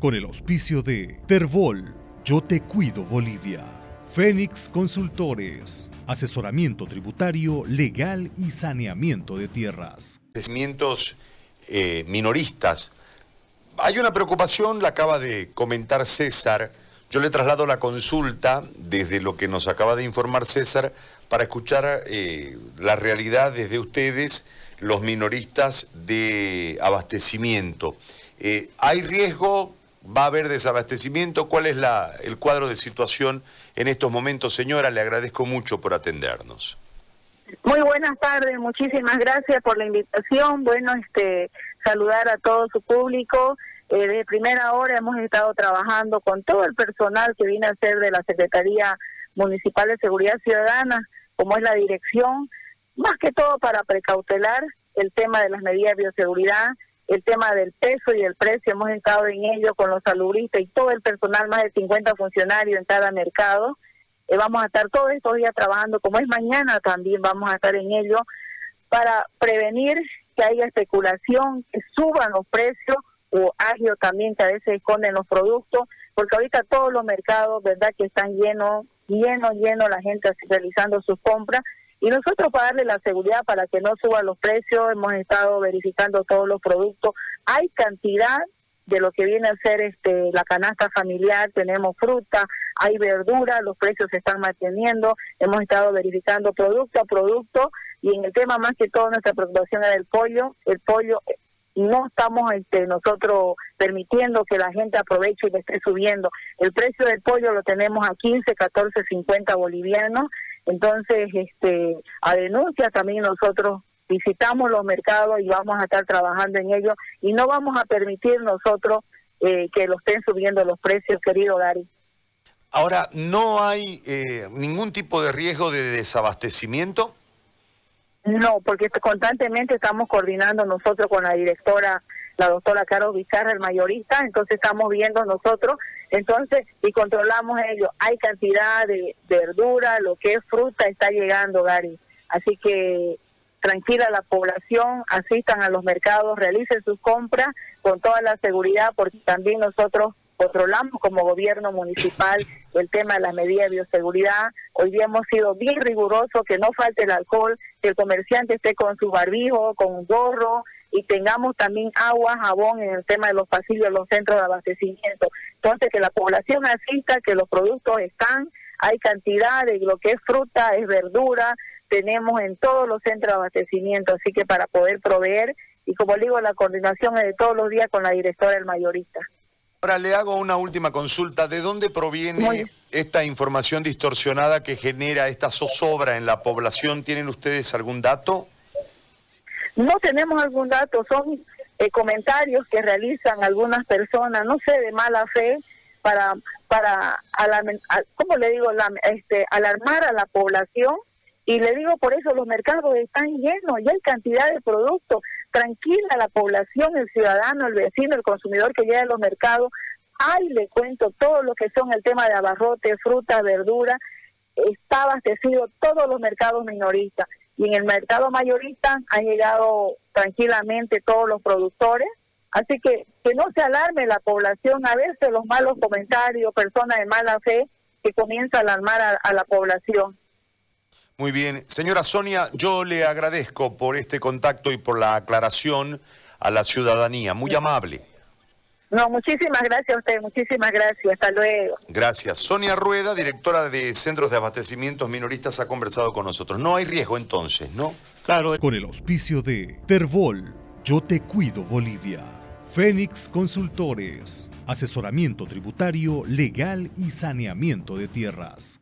con el auspicio de Terbol, Yo Te Cuido Bolivia, Fénix Consultores, asesoramiento tributario, legal y saneamiento de tierras. Crecimientos eh, minoristas. Hay una preocupación, la acaba de comentar César. Yo le traslado la consulta desde lo que nos acaba de informar César para escuchar eh, la realidad desde ustedes, los minoristas de abastecimiento. Eh, ¿Hay riesgo? ¿Va a haber desabastecimiento? ¿Cuál es la, el cuadro de situación en estos momentos, señora? Le agradezco mucho por atendernos. Muy buenas tardes, muchísimas gracias por la invitación. Bueno, este saludar a todo su público. Eh, de primera hora hemos estado trabajando con todo el personal que viene a ser de la Secretaría Municipal de Seguridad Ciudadana, como es la dirección, más que todo para precautelar el tema de las medidas de bioseguridad, el tema del peso y el precio, hemos estado en ello con los salubristas y todo el personal, más de 50 funcionarios en cada mercado. Eh, vamos a estar todos estos días trabajando, como es mañana también vamos a estar en ello, para prevenir que haya especulación, que suban los precios o agio también que a veces esconden los productos, porque ahorita todos los mercados, ¿verdad?, que están llenos, llenos, llenos, la gente realizando sus compras y nosotros para darle la seguridad para que no suban los precios, hemos estado verificando todos los productos. Hay cantidad de lo que viene a ser este la canasta familiar, tenemos fruta, hay verdura, los precios se están manteniendo, hemos estado verificando producto a producto y en el tema más que todo nuestra preocupación era el pollo, el pollo no estamos este, nosotros permitiendo que la gente aproveche y le esté subiendo. El precio del pollo lo tenemos a 15, 14, 50 bolivianos. Entonces, este, a denuncia también nosotros visitamos los mercados y vamos a estar trabajando en ello y no vamos a permitir nosotros eh, que lo estén subiendo los precios, querido Gary. Ahora, ¿no hay eh, ningún tipo de riesgo de desabastecimiento? No, porque constantemente estamos coordinando nosotros con la directora, la doctora Carlos Vizcarra, el mayorista, entonces estamos viendo nosotros, entonces, y controlamos ello. Hay cantidad de verdura, lo que es fruta está llegando, Gary. Así que tranquila la población, asistan a los mercados, realicen sus compras con toda la seguridad, porque también nosotros controlamos como gobierno municipal el tema de las medidas de bioseguridad. Hoy día hemos sido bien rigurosos, que no falte el alcohol, que el comerciante esté con su barbijo, con un gorro y tengamos también agua, jabón en el tema de los pasillos, los centros de abastecimiento. Entonces, que la población asista, que los productos están, hay cantidad de lo que es fruta, es verdura, tenemos en todos los centros de abastecimiento, así que para poder proveer, y como digo, la coordinación es de todos los días con la directora del mayorista. Ahora le hago una última consulta. ¿De dónde proviene esta información distorsionada que genera esta zozobra en la población? ¿Tienen ustedes algún dato? No tenemos algún dato, son eh, comentarios que realizan algunas personas, no sé, de mala fe, para, para ¿cómo le digo?, este, alarmar a la población. Y le digo, por eso los mercados están llenos, y hay cantidad de productos tranquila la población, el ciudadano, el vecino, el consumidor que llega a los mercados. Ahí le cuento todo lo que son el tema de abarrotes, frutas, verduras. Está abastecido todos los mercados minoristas. Y en el mercado mayorista han llegado tranquilamente todos los productores. Así que que no se alarme la población. A veces los malos comentarios, personas de mala fe, que comienza a alarmar a la población. Muy bien. Señora Sonia, yo le agradezco por este contacto y por la aclaración a la ciudadanía. Muy amable. No, muchísimas gracias a usted, muchísimas gracias. Hasta luego. Gracias. Sonia Rueda, directora de Centros de Abastecimientos Minoristas, ha conversado con nosotros. No hay riesgo entonces, ¿no? Claro. Con el auspicio de Terbol, Yo Te Cuido Bolivia. Fénix Consultores, asesoramiento tributario, legal y saneamiento de tierras.